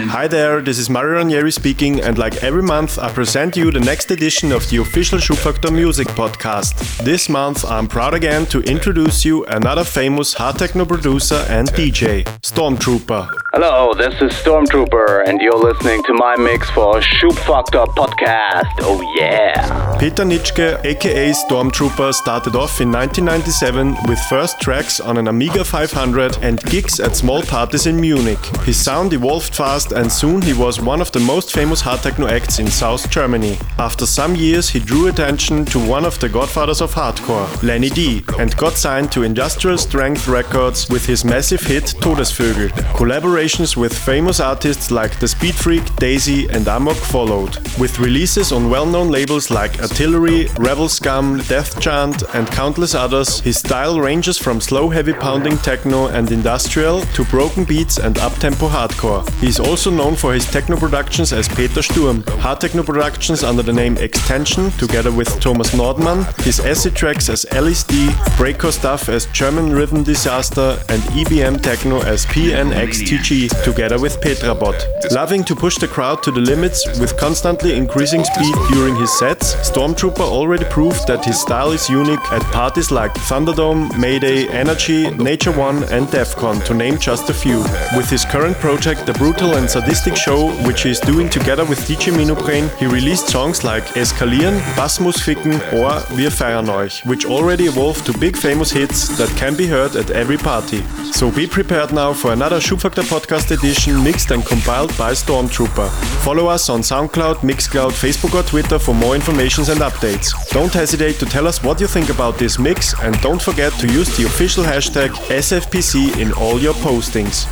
Hi there, this is Mario Ranieri speaking, and like every month, I present you the next edition of the official Schubfaktor Music podcast. This month, I'm proud again to introduce you another famous hard techno producer and DJ, Stormtrooper. Hello, this is Stormtrooper, and you're listening to my mix for Schubfaktor podcast. Oh yeah! Peter Nitschke, aka Stormtrooper, started off in 1997 with first tracks on an Amiga 500 and gigs at small parties in Munich. His sound evolved fast and soon he was one of the most famous hard techno acts in South Germany. After some years, he drew attention to one of the godfathers of hardcore, Lenny D, and got signed to Industrial Strength Records with his massive hit Todesvögel. Collaborations with famous artists like The Speed Freak, Daisy, and Amok followed, with releases on well known labels like Artillery, Rebel Scum, Death Chant, and countless others. His style ranges from slow, heavy pounding techno and industrial to broken beats and uptempo hardcore. He is also known for his techno productions as Peter Sturm, hard techno productions under the name Extension together with Thomas Nordmann, his acid tracks as LSD, breakcore stuff as German Rhythm Disaster, and EBM techno as PNXTG together with Petrabot. Loving to push the crowd to the limits with constantly increasing speed during his sets, Stormtrooper already proved that his style is unique at parties like Thunderdome, Mayday, Energy, Nature One, and Defcon, to name just a few. With his current project, The Brutal and Sadistic Show, which he is doing together with DJ Minupren, he released songs like Eskalieren, Bass muss ficken, or Wir feiern euch, which already evolved to big famous hits that can be heard at every party. So be prepared now for another Schubfaktor podcast edition mixed and compiled by Stormtrooper. Follow us on SoundCloud, Mixcloud, Facebook or Twitter for more information and updates. Don't hesitate to tell us what you think about this mix and don't forget to use the official hashtag SFPC in all your postings.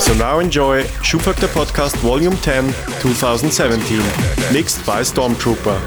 So now enjoy Schubfaktor Podcast Volume 10 2017, mixed by Stormtrooper.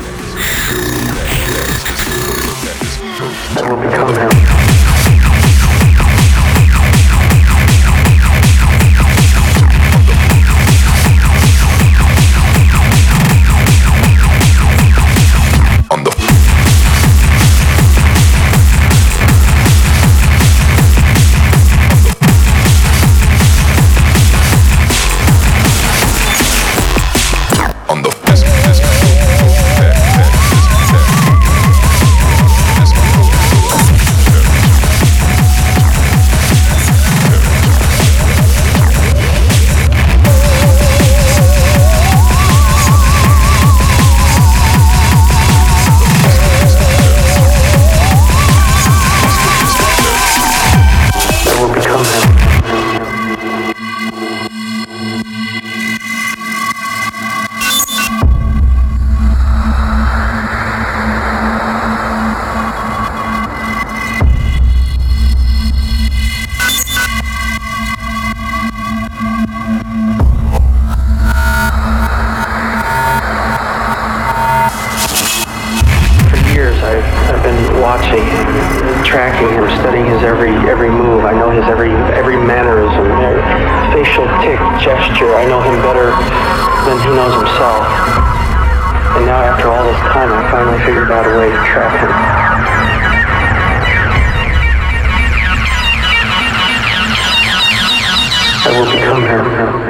Every mannerism, facial tick, gesture. I know him better than he knows himself. And now, after all this time, I finally figured out a way to track him. I will become him.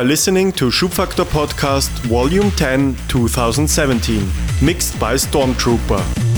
Are listening to Schubfaktor Podcast Volume 10 2017, mixed by Stormtrooper.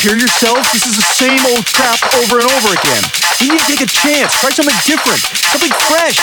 Hear yourself? This is the same old crap over and over again. You need to take a chance. Try something different, something fresh.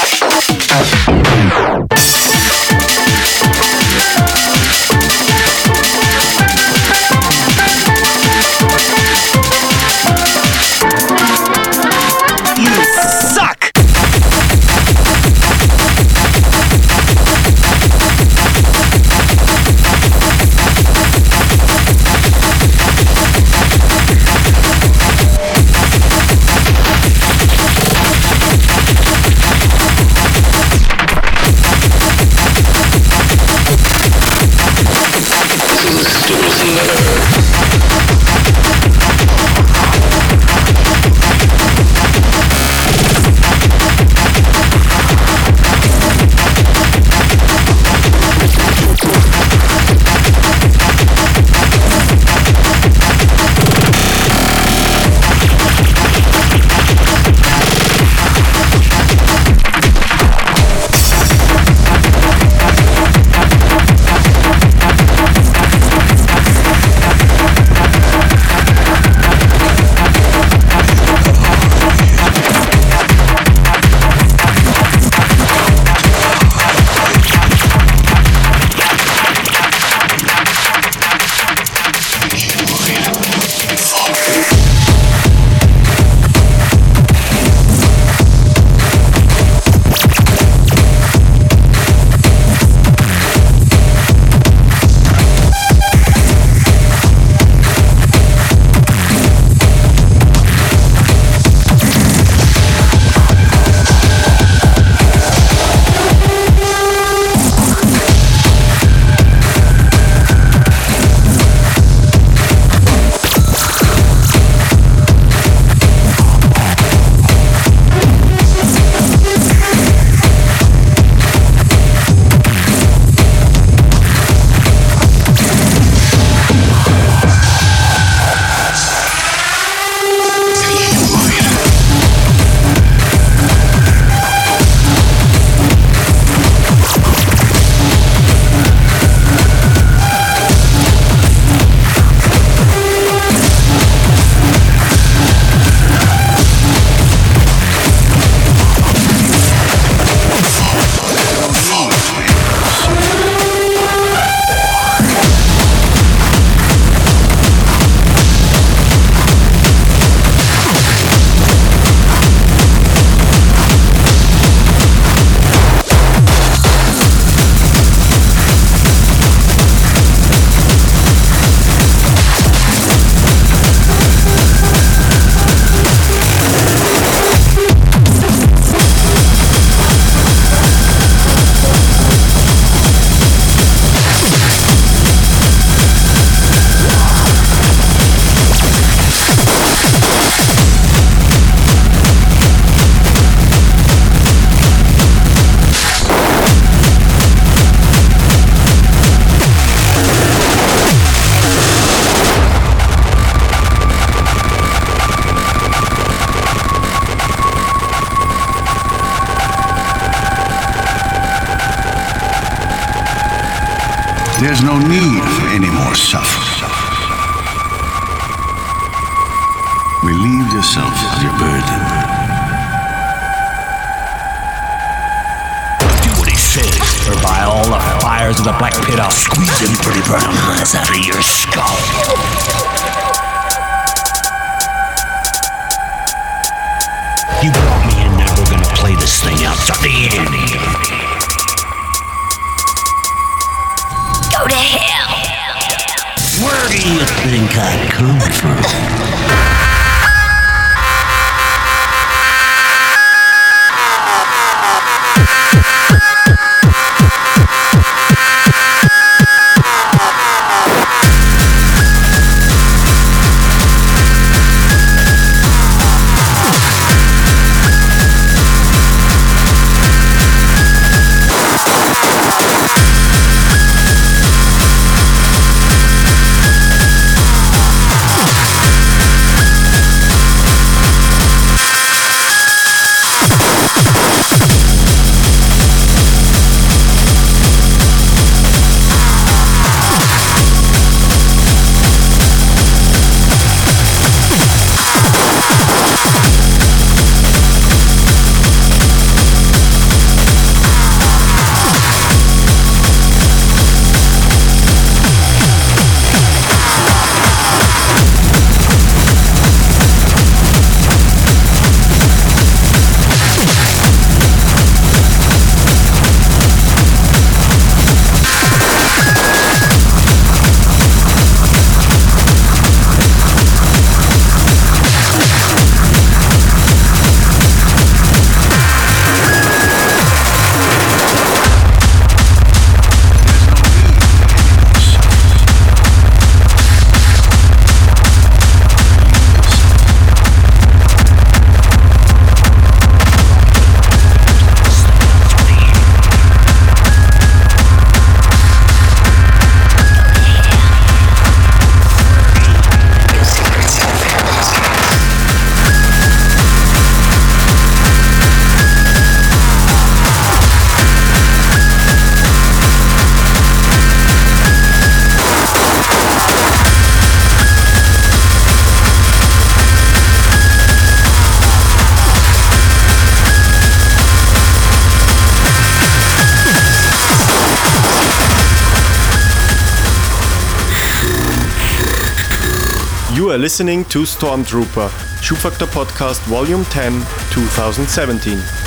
There's no need for any more suffering. Relieve yourself of your burden. Do what he says, or by all the fires of the Black Pit, I'll squeeze them pretty brown eyes out of your skull. You brought me in now, we're gonna play this thing out to the end. To hell. Where do you think I come from? Listening to Stormtrooper, Schubfaktor Podcast Volume 10, 2017.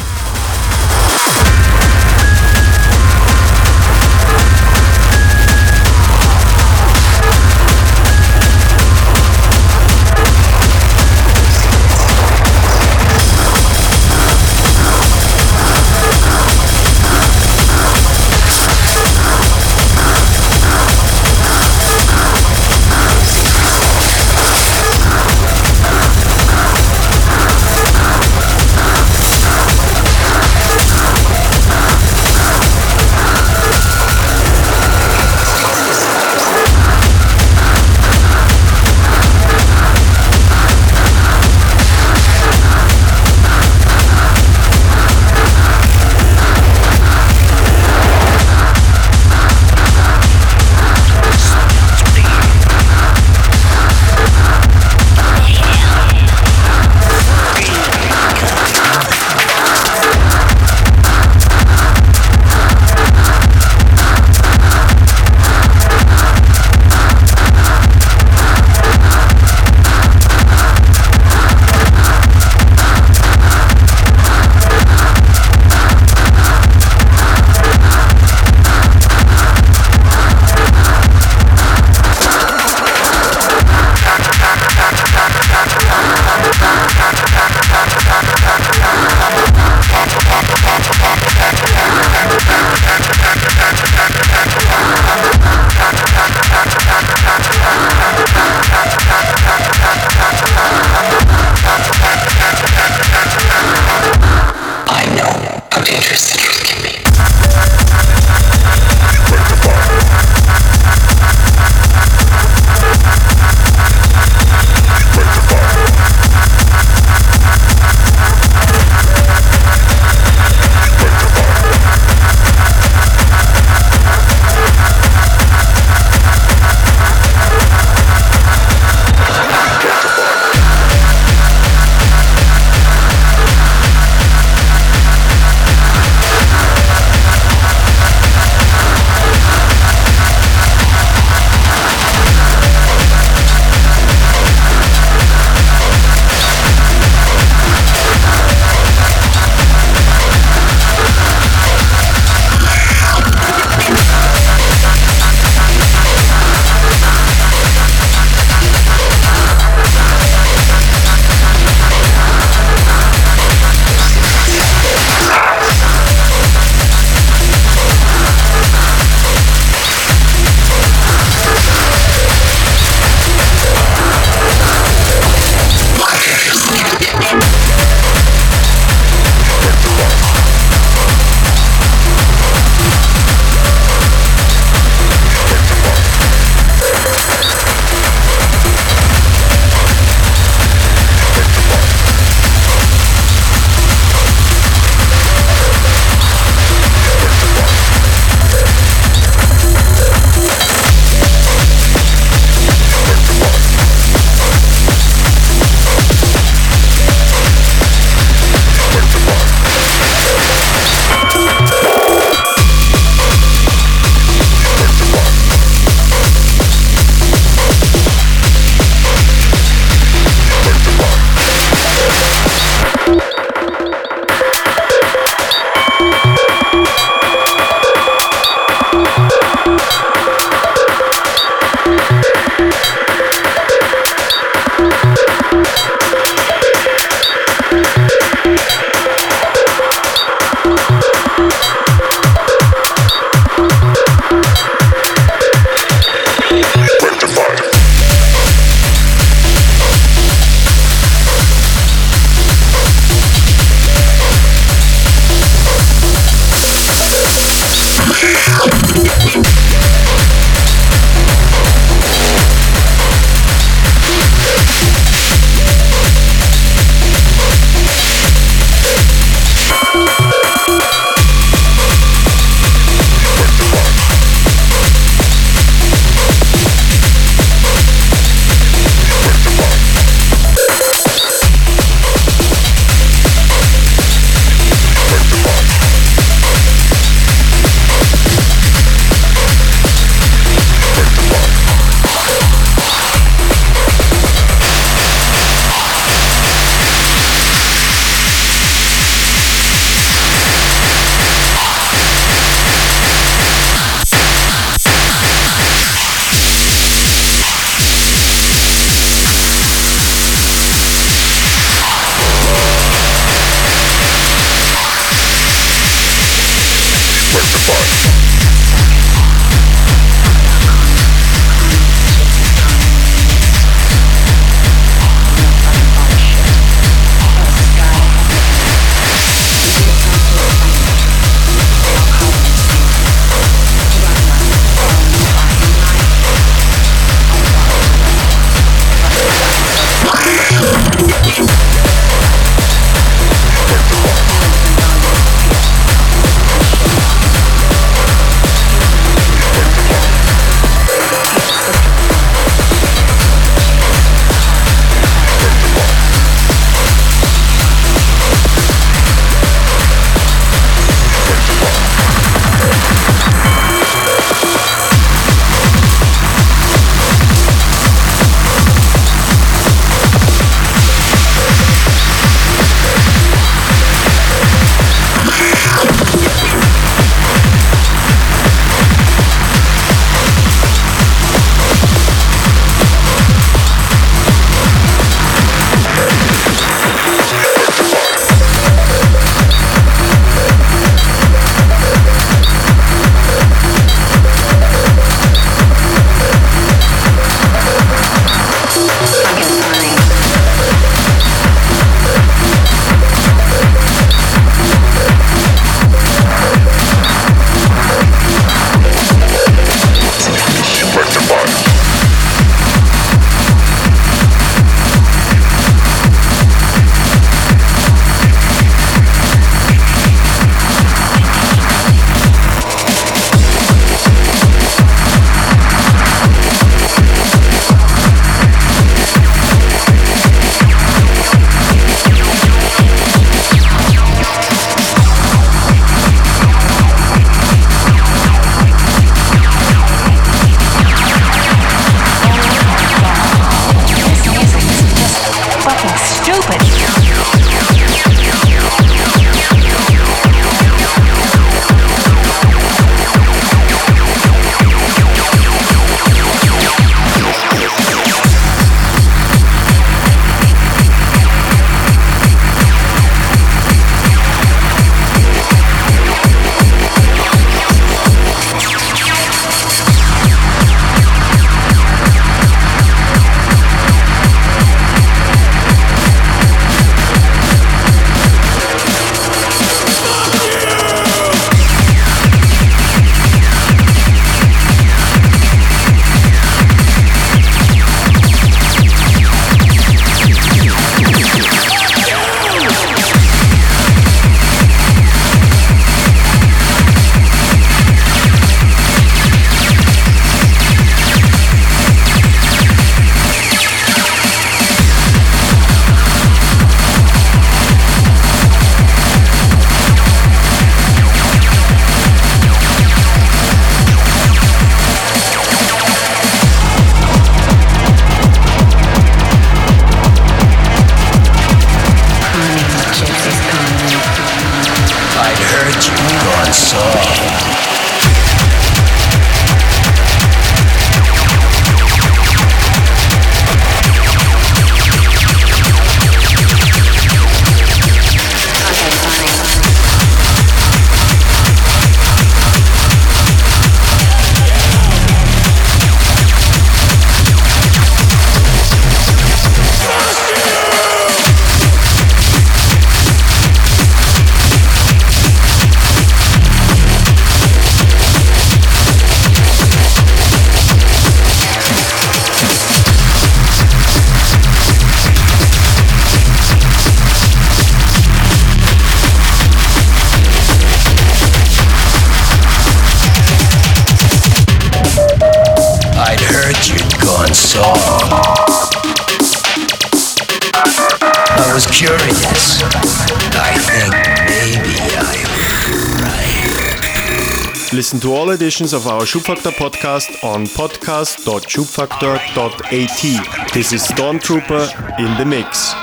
editions of our Schubfaktor podcast on podcast.schubfaktor.at. This is Stormtrooper in the Mix.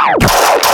Ow!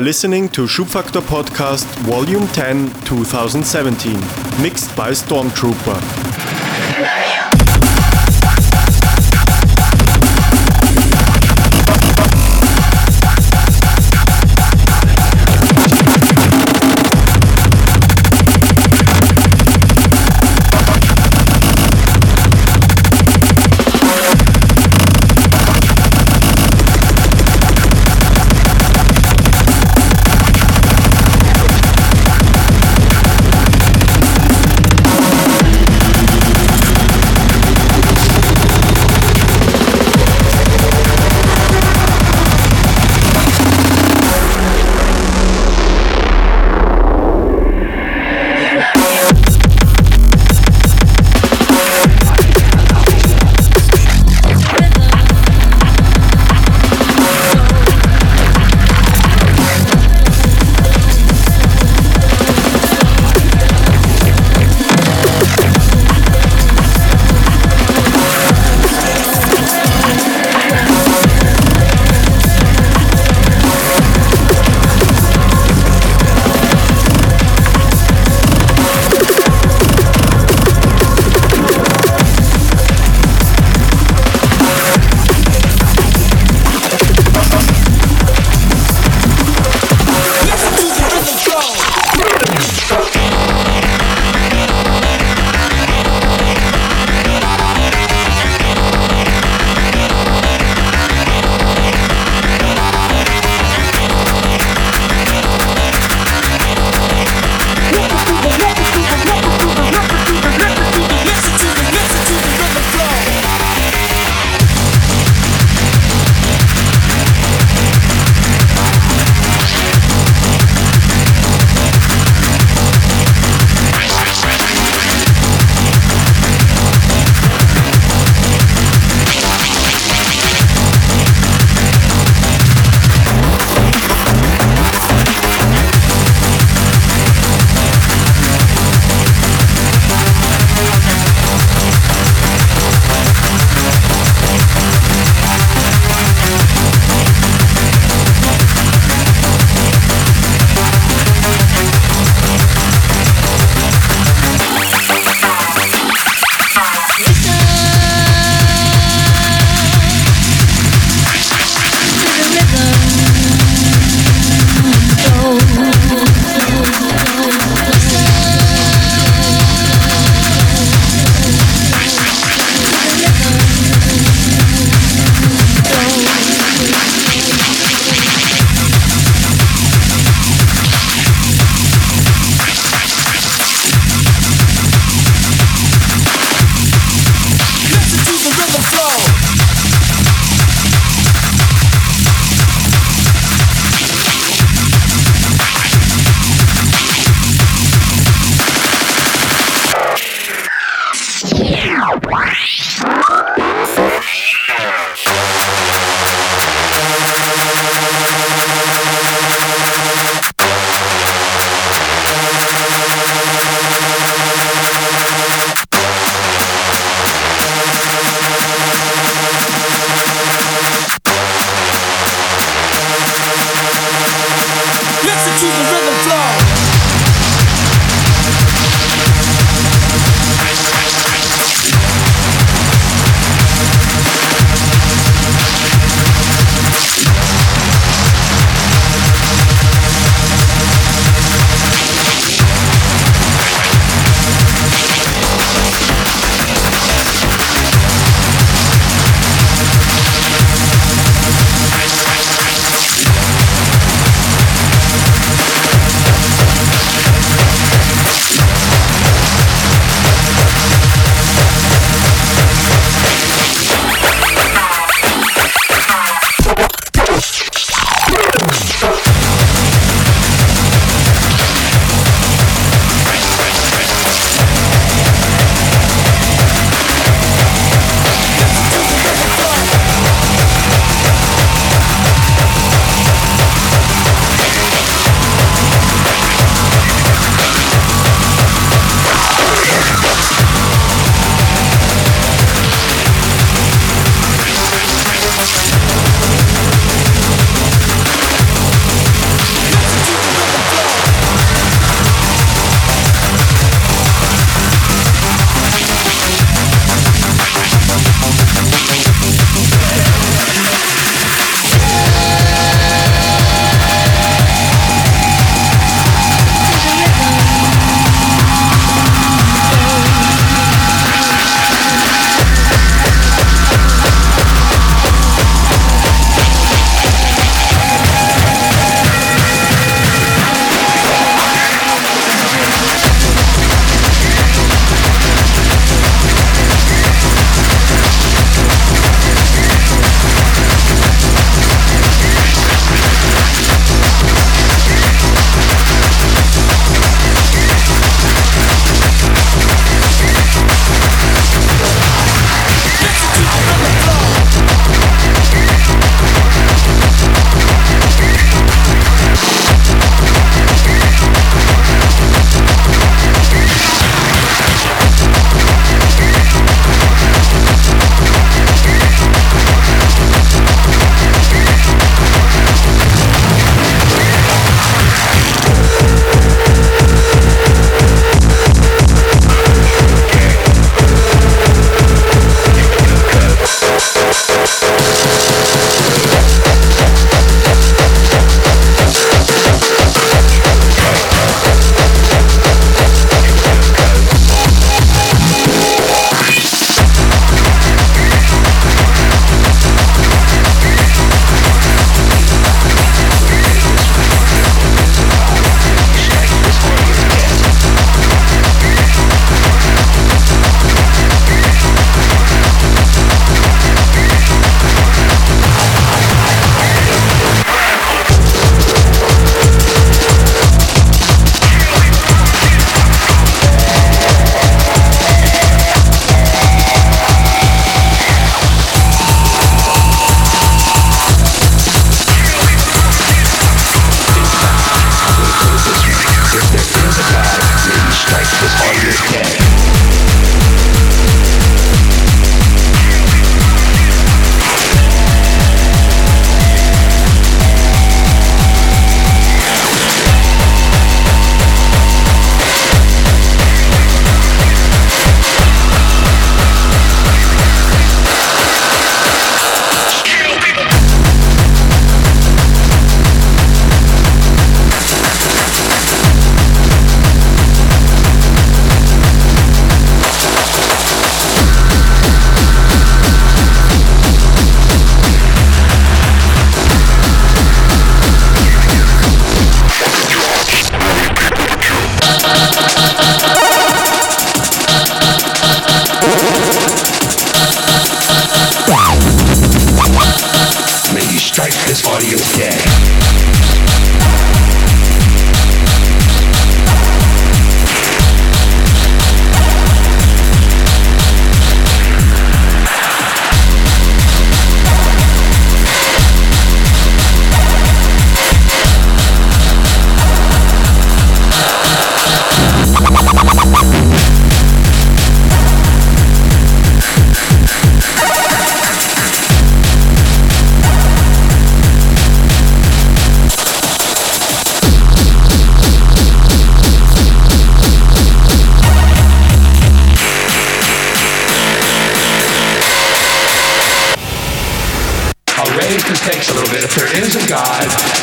Are listening to Schubfaktor Podcast Volume 10 2017, mixed by Stormtrooper.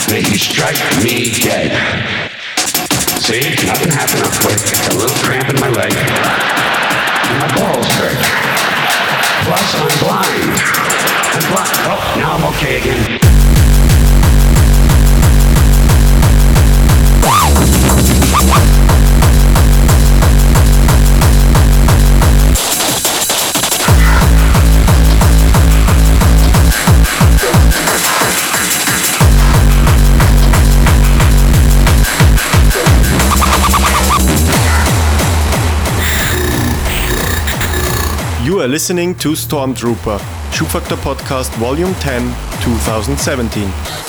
May he strike me dead. See, nothing happened up quick. A little cramp in my leg. And my balls hurt. Plus, I'm blind. I'm blind. Oh, now I'm okay again. Are listening to Stormtrooper, Schubfaktor Podcast Volume 10, 2017.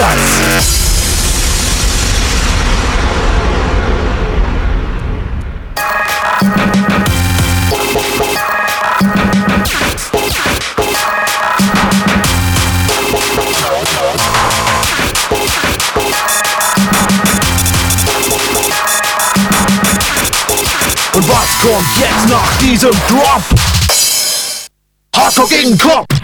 Scheiß! Und was jetzt nach diesem Drop? Hardcore gegen Kopf!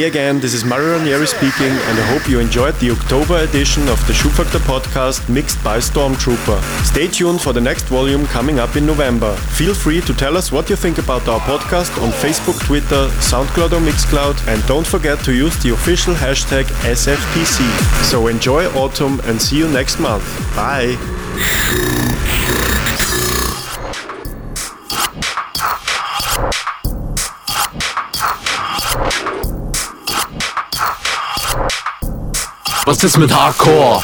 Hey again, this is Mario Ranieri speaking, and I hope you enjoyed the October edition of the Shoe podcast mixed by Stormtrooper. Stay tuned for the next volume coming up in November. Feel free to tell us what you think about our podcast on Facebook, Twitter, SoundCloud or Mixcloud, and don't forget to use the official hashtag SFPC. So enjoy autumn and see you next month. Bye! Was ist mit Hardcore?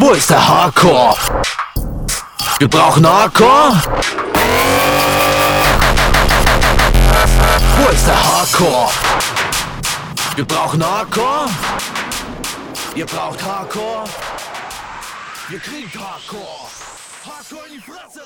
Wo ist der Hardcore? Wir brauchen Hardcore? Wo ist der Hardcore? Wir brauchen Hardcore? Ihr braucht Hardcore? Wir kriegen Hardcore! Hardcore in die Fresse!